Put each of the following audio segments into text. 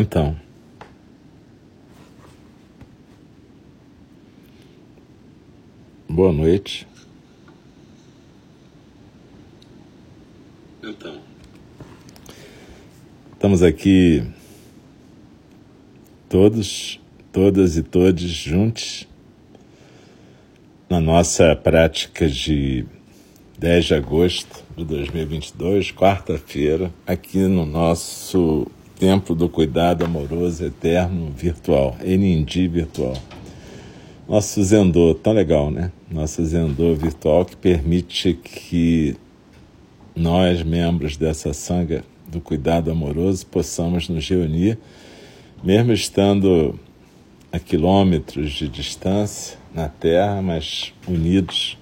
Então. Boa noite. Então. Estamos aqui todos, todas e todos juntos na nossa prática de 10 de agosto de 2022, quarta-feira, aqui no nosso Templo do Cuidado Amoroso Eterno Virtual, Enindi Virtual. Nosso Zendô, tão legal, né? Nosso Zendô virtual que permite que nós, membros dessa sanga do cuidado amoroso, possamos nos reunir, mesmo estando a quilômetros de distância na Terra, mas unidos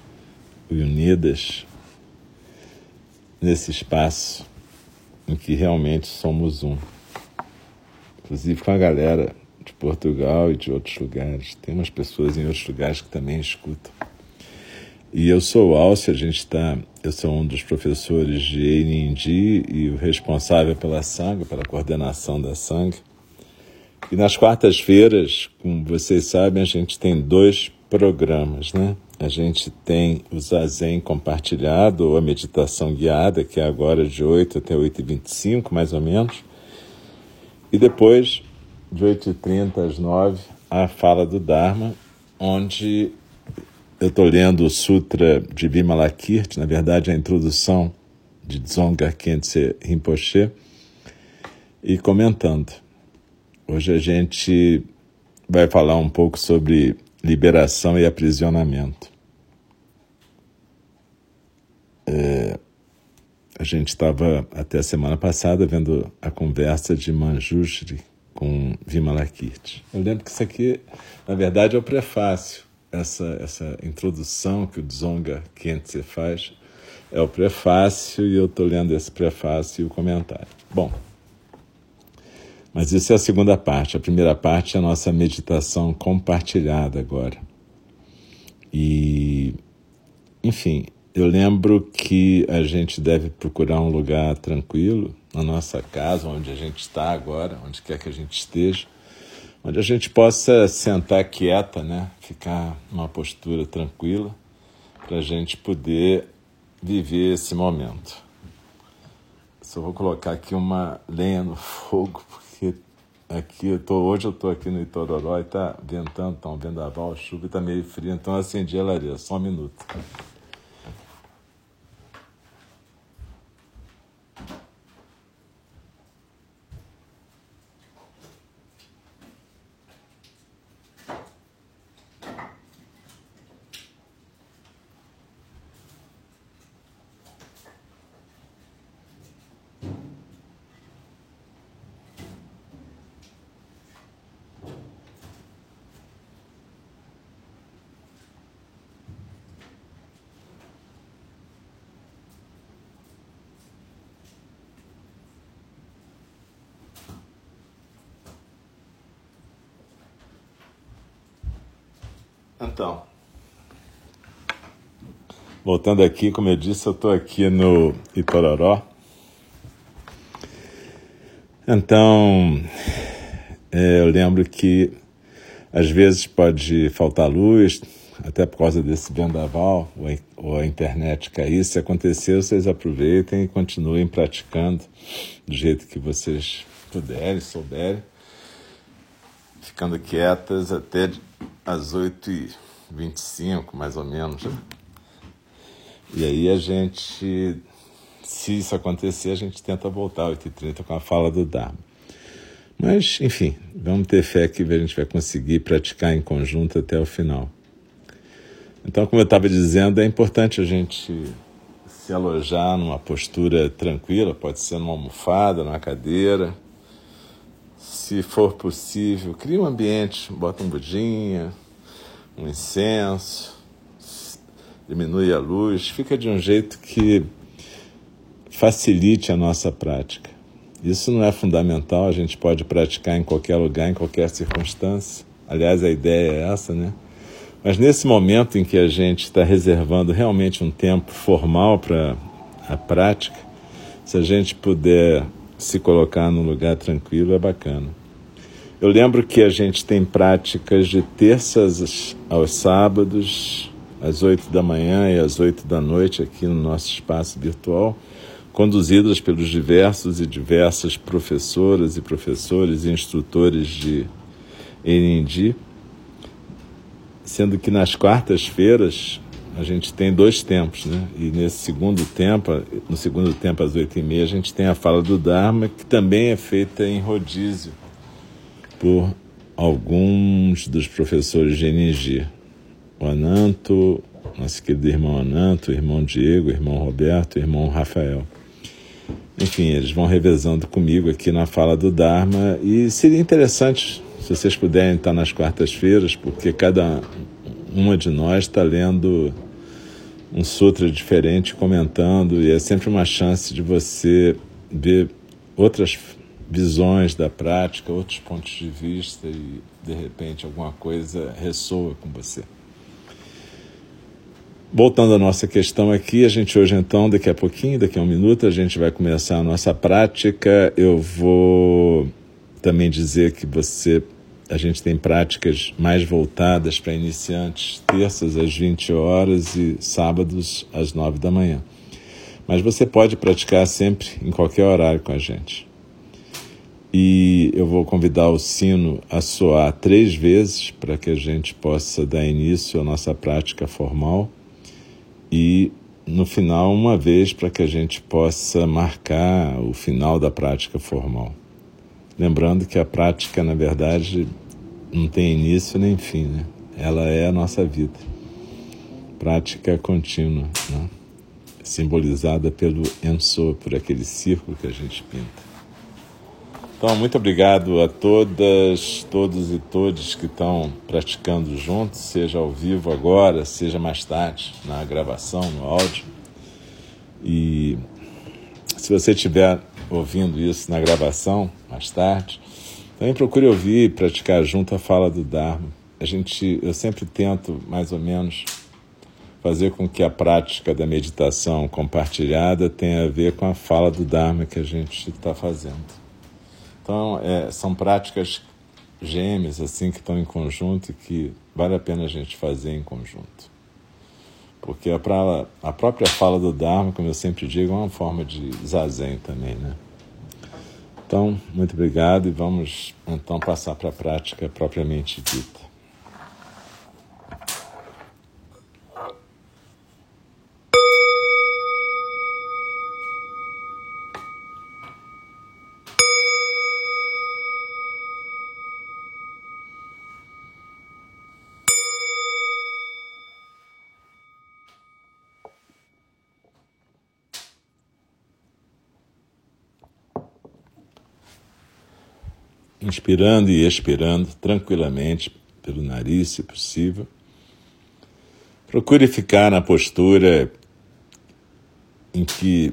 e unidas nesse espaço em que realmente somos um inclusive com a galera de Portugal e de outros lugares. Tem umas pessoas em outros lugares que também escutam. E eu sou o Alce, a gente está. Eu sou um dos professores de AND e o responsável pela sangue, pela coordenação da sangue. E nas quartas-feiras, como vocês sabem, a gente tem dois programas, né? A gente tem o Zazen compartilhado, ou a meditação guiada, que é agora de 8 até 8h25, mais ou menos. E depois, de 8h30 às 9 a fala do Dharma, onde eu estou lendo o Sutra de Vimalakirti, na verdade a introdução de Dzongkar Khyentse Rinpoche, e comentando. Hoje a gente vai falar um pouco sobre liberação e aprisionamento. É, a gente estava até a semana passada vendo a conversa de Manjushri com Vimalakirti. Eu lembro que isso aqui, na verdade, é o prefácio. Essa, essa introdução que o Dzonga Khyentse faz é o prefácio e eu estou lendo esse prefácio e o comentário. Bom, mas isso é a segunda parte. A primeira parte é a nossa meditação compartilhada agora. E, enfim, eu lembro que a gente deve procurar um lugar tranquilo, na nossa casa, onde a gente está agora, onde quer que a gente esteja, onde a gente possa sentar quieta, né? ficar numa postura tranquila, para a gente poder viver esse momento. Só vou colocar aqui uma lenha no fogo, porque aqui eu tô, hoje eu estou aqui no Itororó e está ventando, está um vendaval, chuva e está meio frio, então eu acendi a lareira, só um minuto. Então, voltando aqui, como eu disse, eu estou aqui no Itororó. Então, é, eu lembro que às vezes pode faltar luz, até por causa desse vendaval, ou a internet cair. Se acontecer, vocês aproveitem e continuem praticando do jeito que vocês puderem, souberem, ficando quietas até às 8h25, mais ou menos. E aí a gente, se isso acontecer, a gente tenta voltar às 8h30 com a fala do Dharma. Mas, enfim, vamos ter fé que a gente vai conseguir praticar em conjunto até o final. Então, como eu estava dizendo, é importante a gente se alojar numa postura tranquila, pode ser numa almofada, numa cadeira, se for possível, cria um ambiente, bota um budinha, um incenso, diminui a luz, fica de um jeito que facilite a nossa prática. Isso não é fundamental, a gente pode praticar em qualquer lugar, em qualquer circunstância. Aliás, a ideia é essa, né? Mas nesse momento em que a gente está reservando realmente um tempo formal para a prática, se a gente puder se colocar num lugar tranquilo é bacana. Eu lembro que a gente tem práticas de terças aos sábados, às oito da manhã e às oito da noite, aqui no nosso espaço virtual, conduzidas pelos diversos e diversas professoras e professores e instrutores de NND, sendo que nas quartas-feiras a gente tem dois tempos, né? E nesse segundo tempo, no segundo tempo às oito e meia, a gente tem a fala do Dharma, que também é feita em rodízio por alguns dos professores de NG. O Ananto, nosso querido irmão Ananto, irmão Diego, irmão Roberto, irmão Rafael. Enfim, eles vão revezando comigo aqui na fala do Dharma e seria interessante se vocês puderem estar nas quartas-feiras, porque cada uma de nós está lendo um sutra diferente comentando e é sempre uma chance de você ver outras visões da prática, outros pontos de vista e de repente alguma coisa ressoa com você. Voltando à nossa questão aqui, a gente hoje então, daqui a pouquinho, daqui a um minuto, a gente vai começar a nossa prática. Eu vou também dizer que você a gente tem práticas mais voltadas para iniciantes, terças às 20 horas e sábados às 9 da manhã. Mas você pode praticar sempre, em qualquer horário com a gente. E eu vou convidar o sino a soar três vezes para que a gente possa dar início à nossa prática formal. E no final, uma vez para que a gente possa marcar o final da prática formal. Lembrando que a prática, na verdade, não tem início nem fim, né? Ela é a nossa vida. Prática contínua, né? simbolizada pelo Enso, por aquele círculo que a gente pinta. Então, muito obrigado a todas, todos e todos que estão praticando juntos, seja ao vivo agora, seja mais tarde, na gravação, no áudio. E se você estiver ouvindo isso na gravação, mais tarde, também procure ouvir e praticar junto a fala do Dharma. A gente, eu sempre tento, mais ou menos, fazer com que a prática da meditação compartilhada tenha a ver com a fala do Dharma que a gente está fazendo. Então, é, são práticas gêmeas, assim, que estão em conjunto e que vale a pena a gente fazer em conjunto. Porque a, pra, a própria fala do Dharma, como eu sempre digo, é uma forma de zazen também, né? Então, muito obrigado e vamos então passar para a prática propriamente dita. Inspirando e expirando tranquilamente pelo nariz, se possível. Procure ficar na postura em que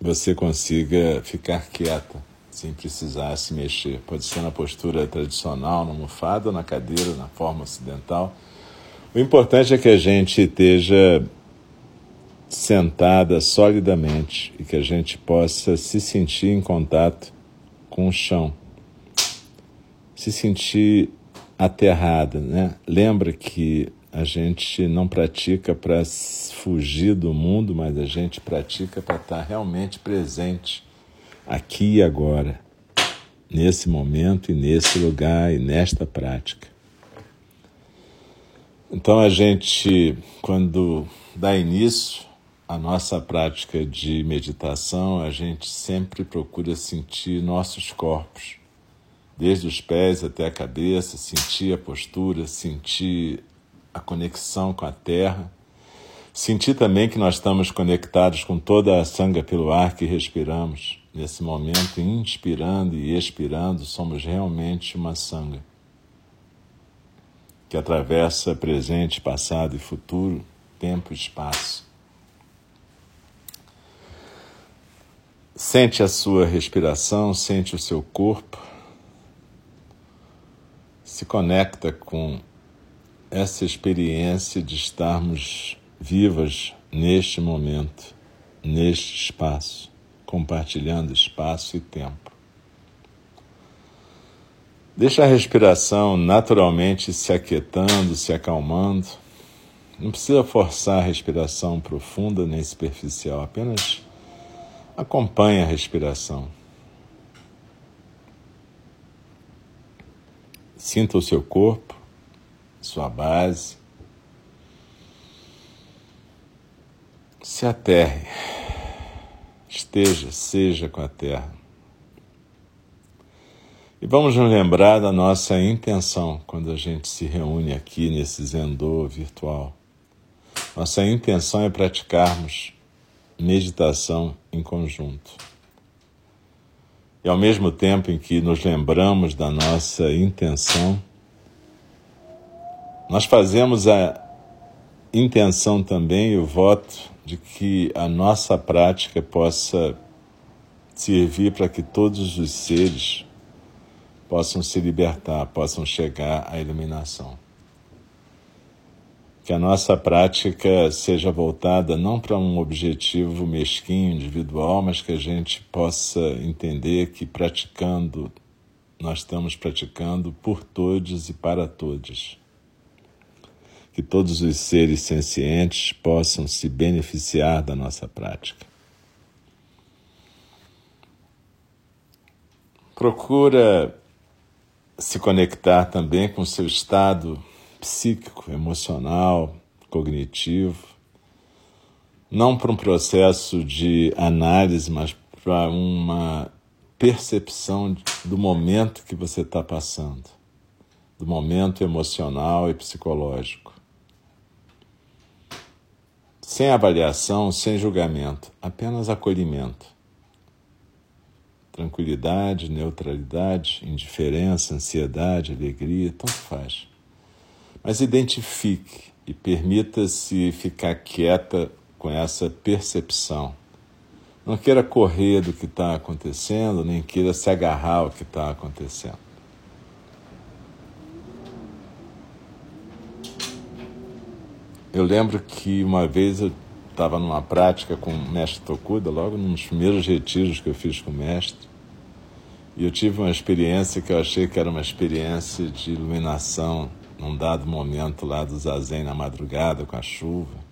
você consiga ficar quieta, sem precisar se mexer. Pode ser na postura tradicional, na almofada, na cadeira, na forma ocidental. O importante é que a gente esteja sentada solidamente e que a gente possa se sentir em contato com o chão se sentir aterrada, né? Lembra que a gente não pratica para fugir do mundo, mas a gente pratica para estar realmente presente aqui e agora, nesse momento e nesse lugar e nesta prática. Então a gente, quando dá início à nossa prática de meditação, a gente sempre procura sentir nossos corpos desde os pés até a cabeça, sentir a postura, sentir a conexão com a terra. Sentir também que nós estamos conectados com toda a sanga pelo ar que respiramos. Nesse momento, inspirando e expirando, somos realmente uma sanga que atravessa presente, passado e futuro, tempo e espaço. Sente a sua respiração, sente o seu corpo se conecta com essa experiência de estarmos vivas neste momento, neste espaço, compartilhando espaço e tempo. Deixa a respiração naturalmente se aquietando, se acalmando. Não precisa forçar a respiração profunda nem superficial, apenas acompanhe a respiração. Sinta o seu corpo, sua base. Se aterre, esteja, seja com a terra. E vamos nos lembrar da nossa intenção quando a gente se reúne aqui nesse Zendô virtual. Nossa intenção é praticarmos meditação em conjunto. E ao mesmo tempo em que nos lembramos da nossa intenção, nós fazemos a intenção também e o voto de que a nossa prática possa servir para que todos os seres possam se libertar, possam chegar à iluminação. Que a nossa prática seja voltada não para um objetivo mesquinho, individual, mas que a gente possa entender que praticando, nós estamos praticando por todos e para todos. Que todos os seres sencientes possam se beneficiar da nossa prática. Procura se conectar também com o seu estado psíquico, emocional, cognitivo, não para um processo de análise, mas para uma percepção do momento que você está passando, do momento emocional e psicológico. Sem avaliação, sem julgamento, apenas acolhimento tranquilidade, neutralidade, indiferença, ansiedade, alegria, tanto faz. Mas identifique e permita-se ficar quieta com essa percepção. Não queira correr do que está acontecendo, nem queira se agarrar ao que está acontecendo. Eu lembro que uma vez eu estava numa prática com o mestre Tokuda, logo nos primeiros retiros que eu fiz com o mestre. E eu tive uma experiência que eu achei que era uma experiência de iluminação num dado momento lá do Zazen na madrugada com a chuva.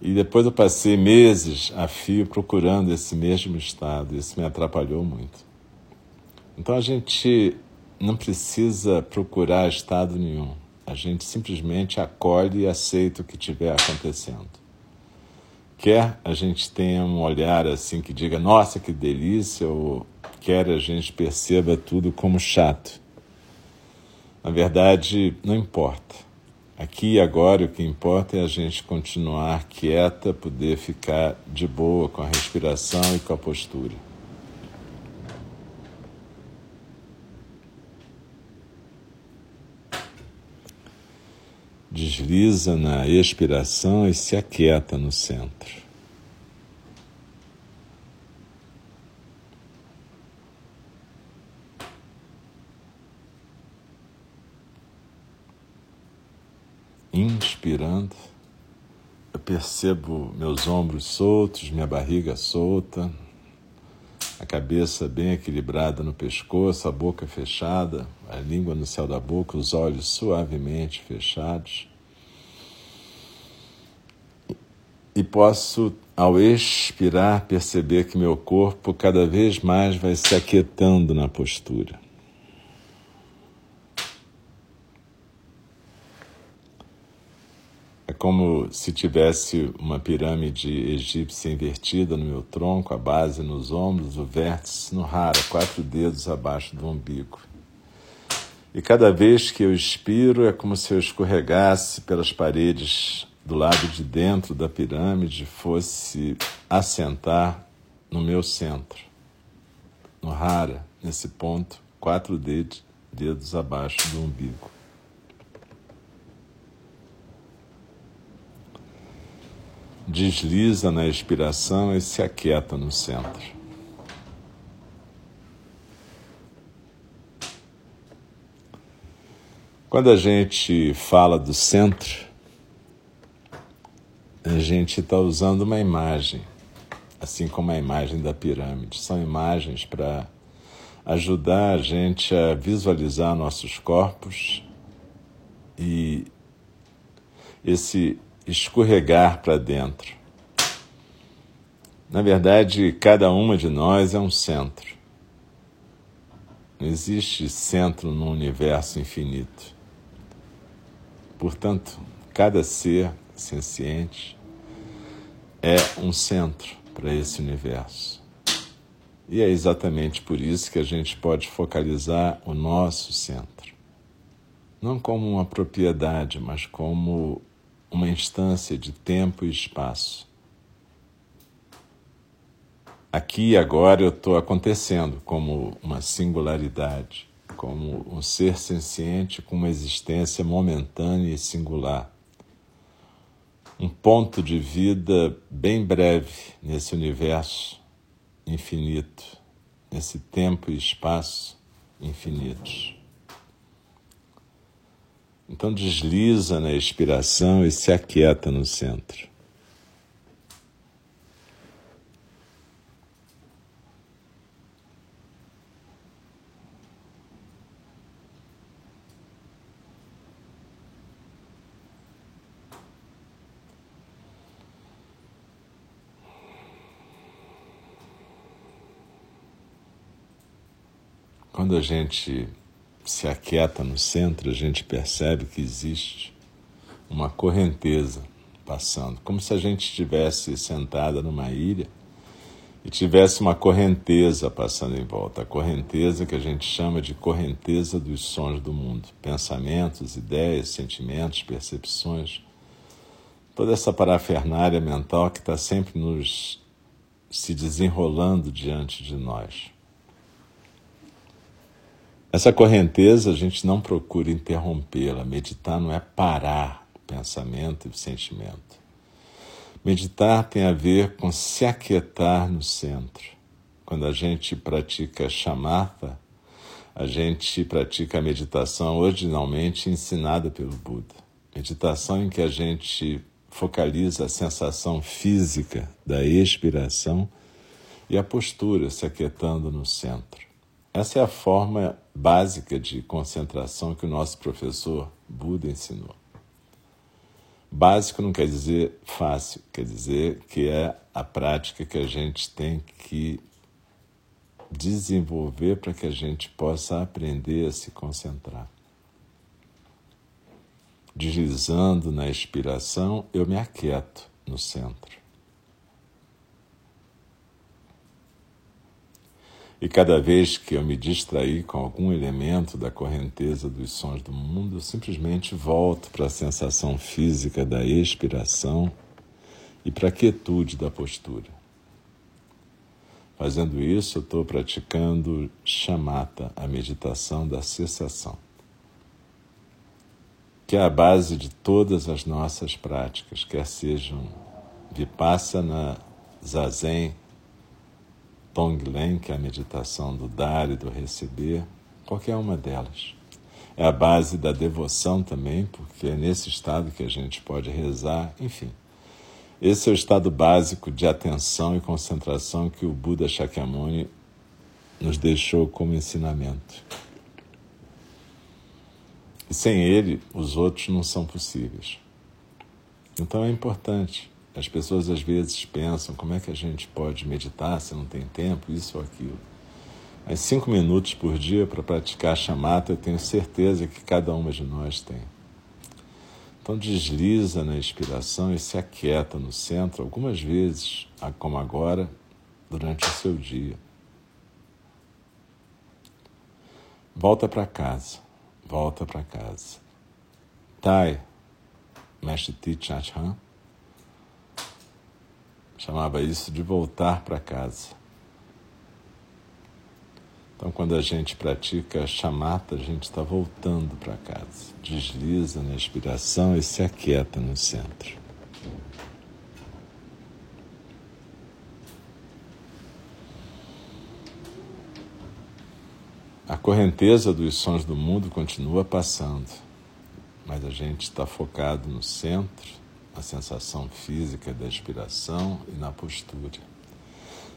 E depois eu passei meses a fio procurando esse mesmo estado. Isso me atrapalhou muito. Então a gente não precisa procurar estado nenhum. A gente simplesmente acolhe e aceita o que estiver acontecendo. Quer a gente tenha um olhar assim que diga, nossa, que delícia, ou quer a gente perceba tudo como chato. Na verdade, não importa. Aqui e agora o que importa é a gente continuar quieta, poder ficar de boa com a respiração e com a postura. desliza na expiração e se aquieta no centro. Inspirando, eu percebo meus ombros soltos, minha barriga solta, a cabeça bem equilibrada no pescoço, a boca fechada, a língua no céu da boca, os olhos suavemente fechados. E posso, ao expirar, perceber que meu corpo cada vez mais vai se aquietando na postura. Como se tivesse uma pirâmide egípcia invertida no meu tronco, a base nos ombros, o vértice no rara, quatro dedos abaixo do umbigo. E cada vez que eu expiro é como se eu escorregasse pelas paredes do lado de dentro da pirâmide, fosse assentar no meu centro, no rara, nesse ponto, quatro dedos, dedos abaixo do umbigo. Desliza na expiração e se aquieta no centro. Quando a gente fala do centro, a gente está usando uma imagem, assim como a imagem da pirâmide. São imagens para ajudar a gente a visualizar nossos corpos e esse escorregar para dentro. Na verdade, cada uma de nós é um centro. Não existe centro no universo infinito. Portanto, cada ser senciente é um centro para esse universo. E é exatamente por isso que a gente pode focalizar o nosso centro. Não como uma propriedade, mas como uma instância de tempo e espaço. Aqui e agora eu estou acontecendo como uma singularidade, como um ser senciente com uma existência momentânea e singular. Um ponto de vida bem breve nesse universo infinito, nesse tempo e espaço infinitos. Então desliza na expiração e se aquieta no centro. Quando a gente se aquieta no centro, a gente percebe que existe uma correnteza passando, como se a gente estivesse sentada numa ilha e tivesse uma correnteza passando em volta. A correnteza que a gente chama de correnteza dos sons do mundo, pensamentos, ideias, sentimentos, percepções, toda essa parafernália mental que está sempre nos se desenrolando diante de nós. Essa correnteza a gente não procura interrompê-la. Meditar não é parar o pensamento e o sentimento. Meditar tem a ver com se aquietar no centro. Quando a gente pratica shamatha, a gente pratica a meditação originalmente ensinada pelo Buda. Meditação em que a gente focaliza a sensação física da expiração e a postura se aquietando no centro. Essa é a forma básica de concentração que o nosso professor Buda ensinou. Básico não quer dizer fácil, quer dizer que é a prática que a gente tem que desenvolver para que a gente possa aprender a se concentrar. Deslizando na expiração, eu me aquieto no centro. E cada vez que eu me distrair com algum elemento da correnteza dos sons do mundo, eu simplesmente volto para a sensação física da expiração e para a quietude da postura. Fazendo isso, eu estou praticando chamata, a meditação da cessação, que é a base de todas as nossas práticas, quer sejam vipassana, zazen, Tonglen, que é a meditação do dar e do receber, qualquer uma delas. É a base da devoção também, porque é nesse estado que a gente pode rezar, enfim. Esse é o estado básico de atenção e concentração que o Buda Shakyamuni nos deixou como ensinamento. E sem ele, os outros não são possíveis. Então é importante as pessoas às vezes pensam como é que a gente pode meditar se não tem tempo, isso ou aquilo. Mas cinco minutos por dia para praticar a chamata, eu tenho certeza que cada uma de nós tem. Então desliza na inspiração e se aquieta no centro algumas vezes, como agora, durante o seu dia. Volta para casa, volta para casa. Tai, Mestre Tichathan, chamava isso de voltar para casa. Então, quando a gente pratica chamata, a gente está voltando para casa. Desliza na expiração e se aquieta no centro. A correnteza dos sons do mundo continua passando, mas a gente está focado no centro na sensação física da expiração e na postura.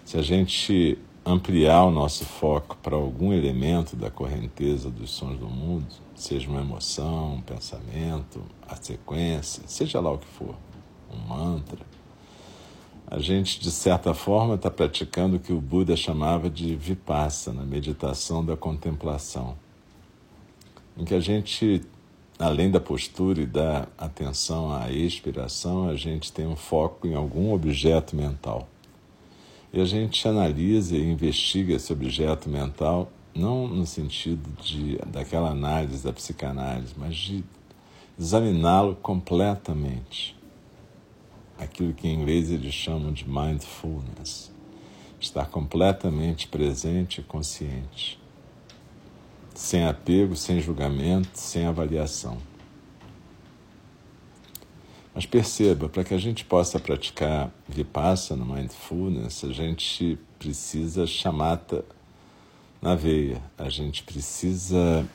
Se a gente ampliar o nosso foco para algum elemento da correnteza dos sons do mundo, seja uma emoção, um pensamento, a sequência, seja lá o que for, um mantra, a gente, de certa forma, está praticando o que o Buda chamava de vipassana, meditação da contemplação, em que a gente, além da postura e da atenção à expiração, a gente tem um foco em algum objeto mental. E a gente analisa e investiga esse objeto mental, não no sentido de, daquela análise da psicanálise, mas de examiná-lo completamente. Aquilo que em inglês eles chamam de mindfulness. Estar completamente presente e consciente. Sem apego, sem julgamento, sem avaliação. Mas perceba, para que a gente possa praticar Vipassana, Mindfulness, a gente precisa chamata na veia, a gente precisa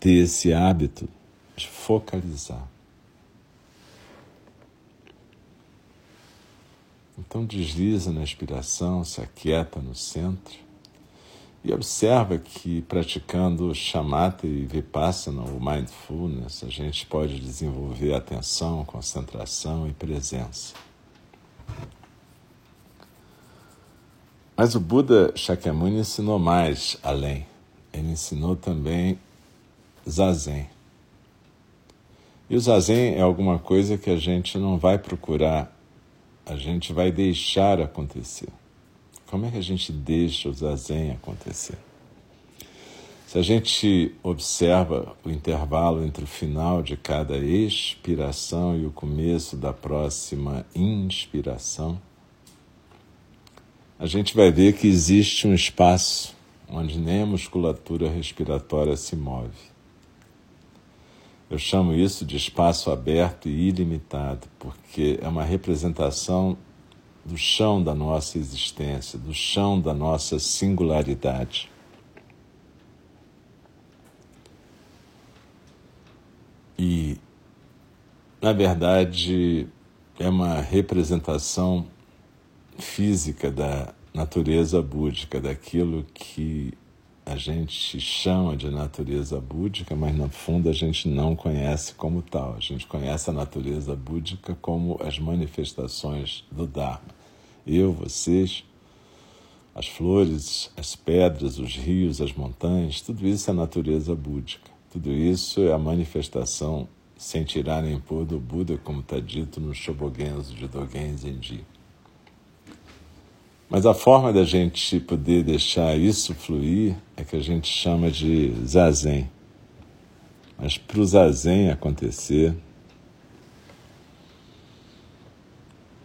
ter esse hábito de focalizar. Então desliza na inspiração, se aquieta no centro e observa que praticando shamatha e vipassana, ou mindfulness, a gente pode desenvolver atenção, concentração e presença. Mas o Buda Shakyamuni ensinou mais além. Ele ensinou também zazen. E o zazen é alguma coisa que a gente não vai procurar, a gente vai deixar acontecer. Como é que a gente deixa o zazen acontecer? Se a gente observa o intervalo entre o final de cada expiração e o começo da próxima inspiração, a gente vai ver que existe um espaço onde nem a musculatura respiratória se move. Eu chamo isso de espaço aberto e ilimitado, porque é uma representação do chão da nossa existência, do chão da nossa singularidade. E, na verdade, é uma representação física da natureza búdica, daquilo que a gente chama de natureza búdica, mas no fundo a gente não conhece como tal. A gente conhece a natureza búdica como as manifestações do Dharma eu, vocês, as flores, as pedras, os rios, as montanhas, tudo isso é natureza búdica. Tudo isso é a manifestação, sem tirar nem pôr, do Buda, como está dito no Shobogenzo de Dogen Zenji. Mas a forma da gente poder deixar isso fluir é que a gente chama de zazen. Mas para o zazen acontecer,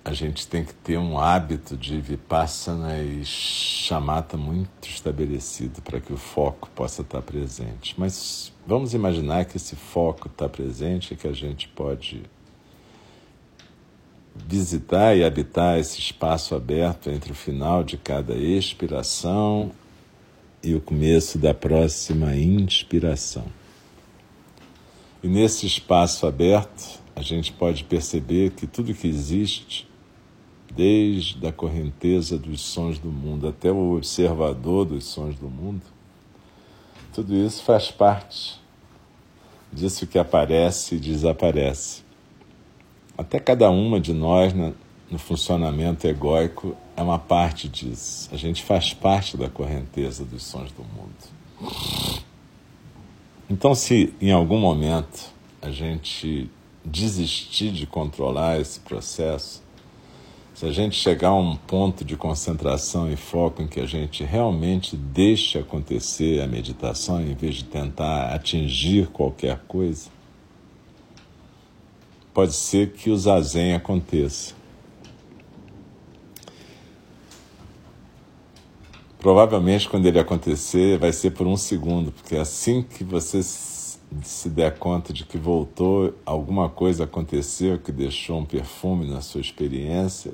a gente tem que ter um hábito de vipassana e chamata muito estabelecido para que o foco possa estar presente. Mas vamos imaginar que esse foco está presente e que a gente pode visitar e habitar esse espaço aberto entre o final de cada expiração e o começo da próxima inspiração. E nesse espaço aberto, a gente pode perceber que tudo que existe desde a correnteza dos sons do mundo até o observador dos sons do mundo, tudo isso faz parte disso que aparece e desaparece. Até cada uma de nós, no funcionamento egóico, é uma parte disso. A gente faz parte da correnteza dos sons do mundo. Então, se em algum momento a gente desistir de controlar esse processo, se a gente chegar a um ponto de concentração e foco em que a gente realmente deixa acontecer a meditação em vez de tentar atingir qualquer coisa, pode ser que o zazen aconteça. Provavelmente, quando ele acontecer, vai ser por um segundo, porque assim que você se der conta de que voltou, alguma coisa aconteceu que deixou um perfume na sua experiência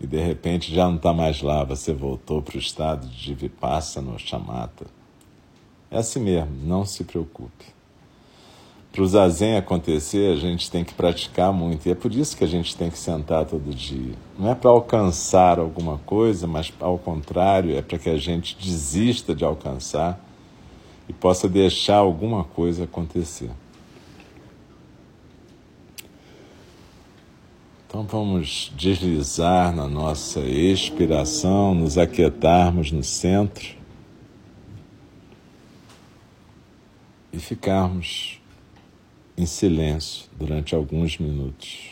e de repente já não está mais lá, você voltou para o estado de Vipassana ou Chamata. É assim mesmo, não se preocupe. para o zazen acontecer, a gente tem que praticar muito. E é por isso que a gente tem que sentar todo dia. Não é para alcançar alguma coisa, mas ao contrário, é para que a gente desista de alcançar e possa deixar alguma coisa acontecer. Então vamos deslizar na nossa expiração, nos aquietarmos no centro e ficarmos em silêncio durante alguns minutos.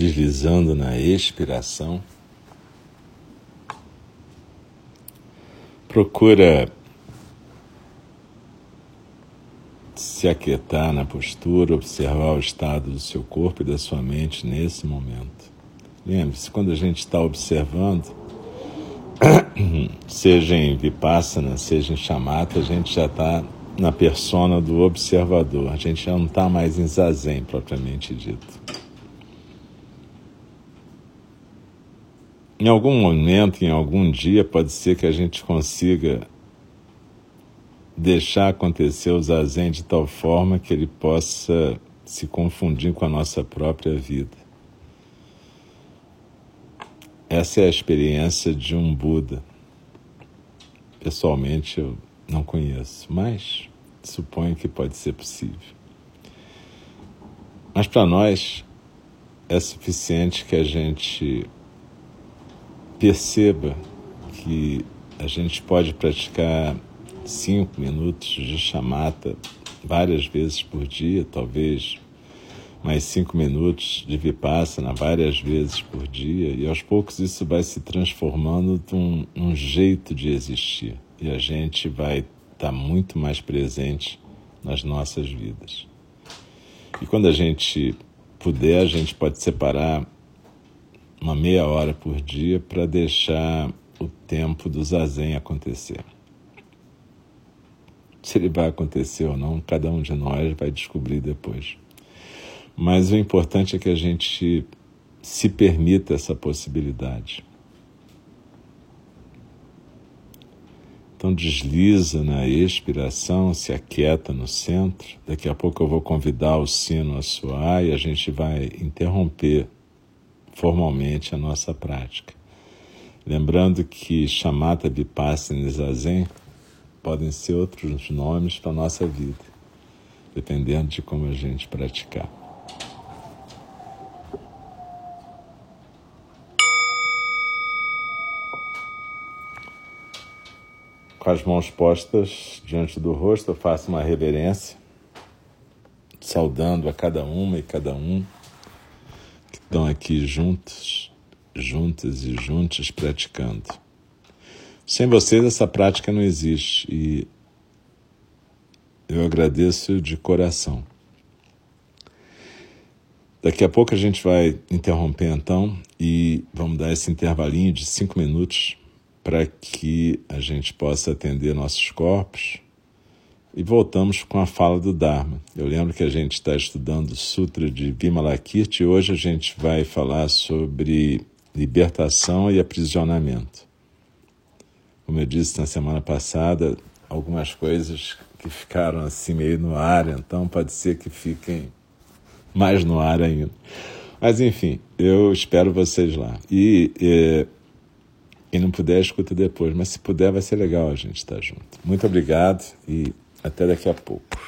Deslizando na expiração. Procura se aquietar na postura, observar o estado do seu corpo e da sua mente nesse momento. Lembre-se, quando a gente está observando, seja em Vipassana, seja em Chamata, a gente já está na persona do observador, a gente já não está mais em Zazen propriamente dito. Em algum momento, em algum dia, pode ser que a gente consiga deixar acontecer o zazen de tal forma que ele possa se confundir com a nossa própria vida. Essa é a experiência de um Buda. Pessoalmente eu não conheço, mas suponho que pode ser possível. Mas para nós é suficiente que a gente perceba que a gente pode praticar cinco minutos de chamata várias vezes por dia, talvez mais cinco minutos de vipassana várias vezes por dia, e aos poucos isso vai se transformando num um jeito de existir, e a gente vai estar tá muito mais presente nas nossas vidas. E quando a gente puder, a gente pode separar uma meia hora por dia para deixar o tempo do zazen acontecer. Se ele vai acontecer ou não, cada um de nós vai descobrir depois. Mas o importante é que a gente se permita essa possibilidade. Então desliza na expiração, se aquieta no centro. Daqui a pouco eu vou convidar o sino a soar e a gente vai interromper formalmente a nossa prática. Lembrando que chamata vipassana e zazen podem ser outros nomes para a nossa vida, dependendo de como a gente praticar. Com as mãos postas diante do rosto, eu faço uma reverência, saudando a cada uma e cada um estão aqui juntos, juntas e juntos praticando. Sem vocês, essa prática não existe e eu agradeço de coração. Daqui a pouco a gente vai interromper então e vamos dar esse intervalinho de cinco minutos para que a gente possa atender nossos corpos. E voltamos com a fala do Dharma. Eu lembro que a gente está estudando o Sutra de Vimalakirti e hoje a gente vai falar sobre libertação e aprisionamento. Como eu disse na semana passada, algumas coisas que ficaram assim meio no ar, então pode ser que fiquem mais no ar ainda. Mas enfim, eu espero vocês lá. E eh, quem não puder, escuta depois. Mas se puder, vai ser legal a gente estar junto. Muito obrigado e até daqui a pouco.